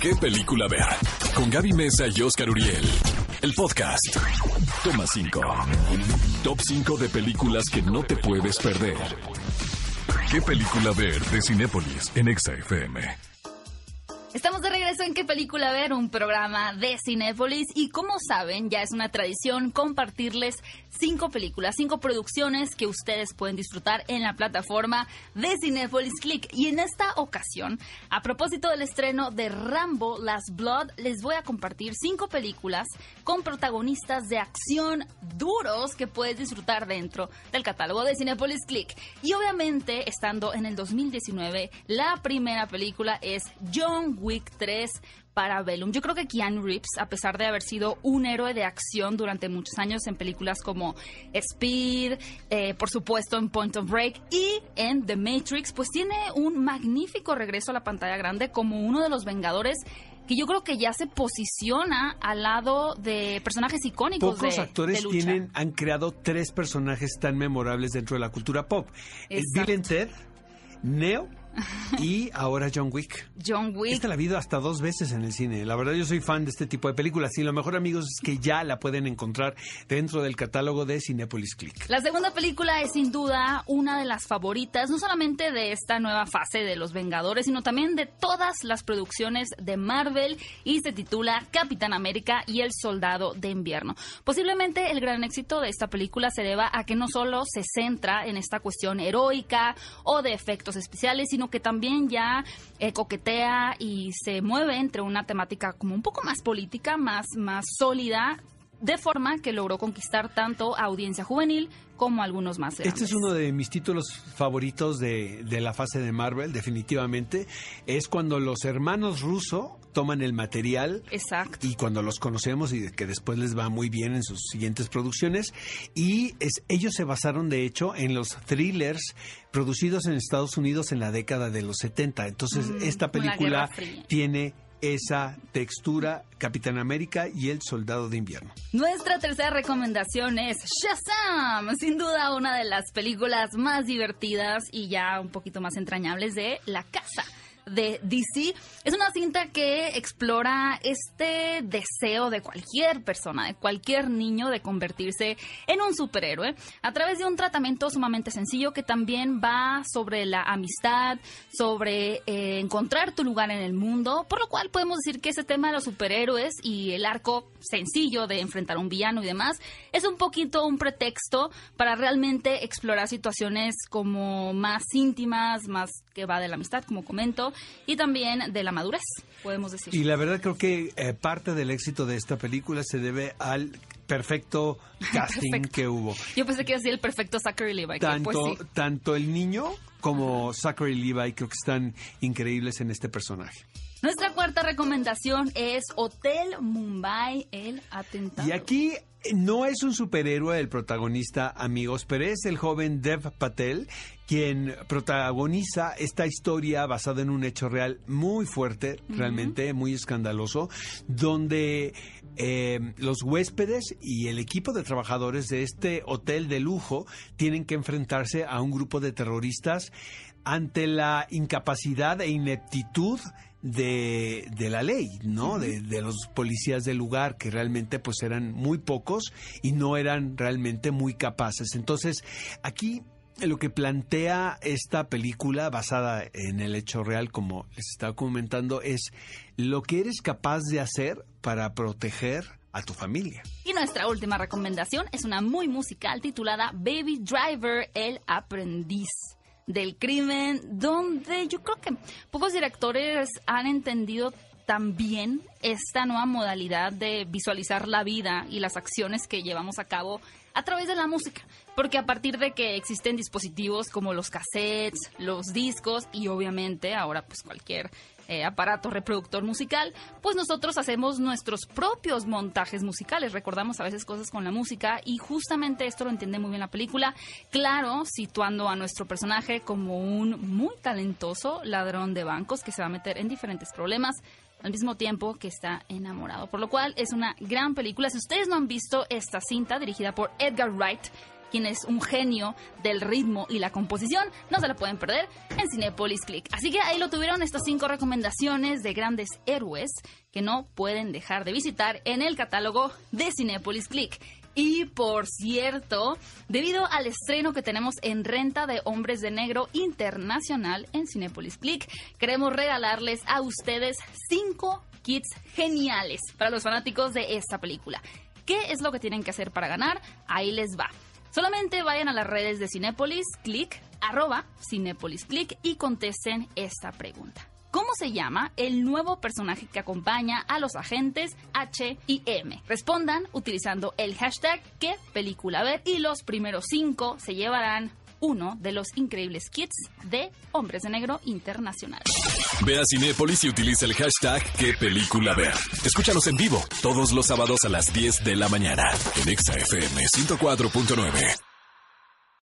¿Qué película ver? Con Gaby Mesa y Oscar Uriel. El podcast. Toma 5. Top 5 de películas que no te puedes perder. ¿Qué película ver de Cinépolis en EXA-FM? Estamos de en qué película ver, un programa de Cinépolis y como saben ya es una tradición compartirles cinco películas, cinco producciones que ustedes pueden disfrutar en la plataforma de Cinépolis Click. Y en esta ocasión, a propósito del estreno de Rambo Last Blood, les voy a compartir cinco películas con protagonistas de acción duros que puedes disfrutar dentro del catálogo de Cinépolis Click. Y obviamente, estando en el 2019, la primera película es John Wick 3 para Bellum. Yo creo que Keanu Reeves, a pesar de haber sido un héroe de acción durante muchos años en películas como Speed, eh, por supuesto en Point of Break y en The Matrix, pues tiene un magnífico regreso a la pantalla grande como uno de los Vengadores que yo creo que ya se posiciona al lado de personajes icónicos Pocos de, actores de lucha. tienen, han creado tres personajes tan memorables dentro de la cultura pop. El Exacto. Bill and Ted, Neo y ahora John Wick. John Wick. Esta la he visto hasta dos veces en el cine. La verdad yo soy fan de este tipo de películas y lo mejor amigos es que ya la pueden encontrar dentro del catálogo de Cinepolis Click. La segunda película es sin duda una de las favoritas, no solamente de esta nueva fase de Los Vengadores, sino también de todas las producciones de Marvel y se titula Capitán América y el Soldado de Invierno. Posiblemente el gran éxito de esta película se deba a que no solo se centra en esta cuestión heroica o de efectos especiales, sino que también ya eh, coquetea y se mueve entre una temática como un poco más política, más, más sólida, de forma que logró conquistar tanto a audiencia juvenil como a algunos más grandes. Este es uno de mis títulos favoritos de, de la fase de Marvel, definitivamente. Es cuando los hermanos Russo toman el material Exacto. y cuando los conocemos y que después les va muy bien en sus siguientes producciones y es, ellos se basaron de hecho en los thrillers producidos en Estados Unidos en la década de los 70 entonces Mm, esta película tiene esa textura Capitán América y el Soldado de Invierno. Nuestra tercera recomendación es Shazam, sin duda una de las películas más divertidas y ya un poquito más entrañables de la casa de DC. Es una cinta que explora este deseo de cualquier persona, de cualquier niño de convertirse en un superhéroe a través de un tratamiento sumamente sencillo que también va sobre la amistad, sobre eh, encontrar tu lugar en el mundo, por lo cual podemos decir que ese tema de los superhéroes y el arco sencillo de enfrentar a un villano y demás es un poquito un pretexto para realmente explorar situaciones como más íntimas, más que va de la amistad, como comento, y también de la madurez, podemos decir. y la verdad creo que eh, parte del éxito de esta película se debe al perfecto casting Perfecto. que hubo Yo pensé que iba a decir el perfecto Zachary Levi. que tanto, pues sí. tanto el niño como Zachary Levi creo que están increíbles en este personaje. Nuestra cuarta recomendación es Hotel Mumbai, el atentado. Y aquí no es un superhéroe el protagonista, amigos, pero es el joven Dev Patel quien protagoniza esta historia basada en un hecho real muy fuerte, realmente muy escandaloso, donde eh, los huéspedes y el equipo de trabajadores de este hotel de lujo tienen que enfrentarse a un grupo de terroristas ante la incapacidad e ineptitud de, de la ley, ¿no? de, de los policías del lugar, que realmente pues eran muy pocos y no eran realmente muy capaces. Entonces, aquí lo que plantea esta película basada en el hecho real, como les estaba comentando, es lo que eres capaz de hacer para proteger a tu familia. Y nuestra última recomendación es una muy musical titulada Baby Driver, el aprendiz del crimen, donde yo creo que pocos directores han entendido también esta nueva modalidad de visualizar la vida y las acciones que llevamos a cabo a través de la música. Porque a partir de que existen dispositivos como los cassettes, los discos y obviamente ahora pues cualquier eh, aparato reproductor musical, pues nosotros hacemos nuestros propios montajes musicales. Recordamos a veces cosas con la música y justamente esto lo entiende muy bien la película. Claro, situando a nuestro personaje como un muy talentoso ladrón de bancos que se va a meter en diferentes problemas al mismo tiempo que está enamorado. Por lo cual es una gran película. Si ustedes no han visto esta cinta dirigida por Edgar Wright, quien es un genio del ritmo y la composición. No se la pueden perder en Cinepolis Click. Así que ahí lo tuvieron estas cinco recomendaciones de grandes héroes que no pueden dejar de visitar en el catálogo de Cinepolis Click. Y por cierto, debido al estreno que tenemos en renta de Hombres de Negro Internacional en Cinepolis Click, queremos regalarles a ustedes cinco kits geniales para los fanáticos de esta película. ¿Qué es lo que tienen que hacer para ganar? Ahí les va. Solamente vayan a las redes de Cinepolis Click, arroba Cinepolis Click y contesten esta pregunta. ¿Cómo se llama el nuevo personaje que acompaña a los agentes H y M? Respondan utilizando el hashtag qué película ver y los primeros cinco se llevarán uno de los increíbles kits de Hombres de Negro Internacional. Ve a Cinépolis y utiliza el hashtag qué película ver. Escúchanos en vivo todos los sábados a las 10 de la mañana en ExaFM 104.9.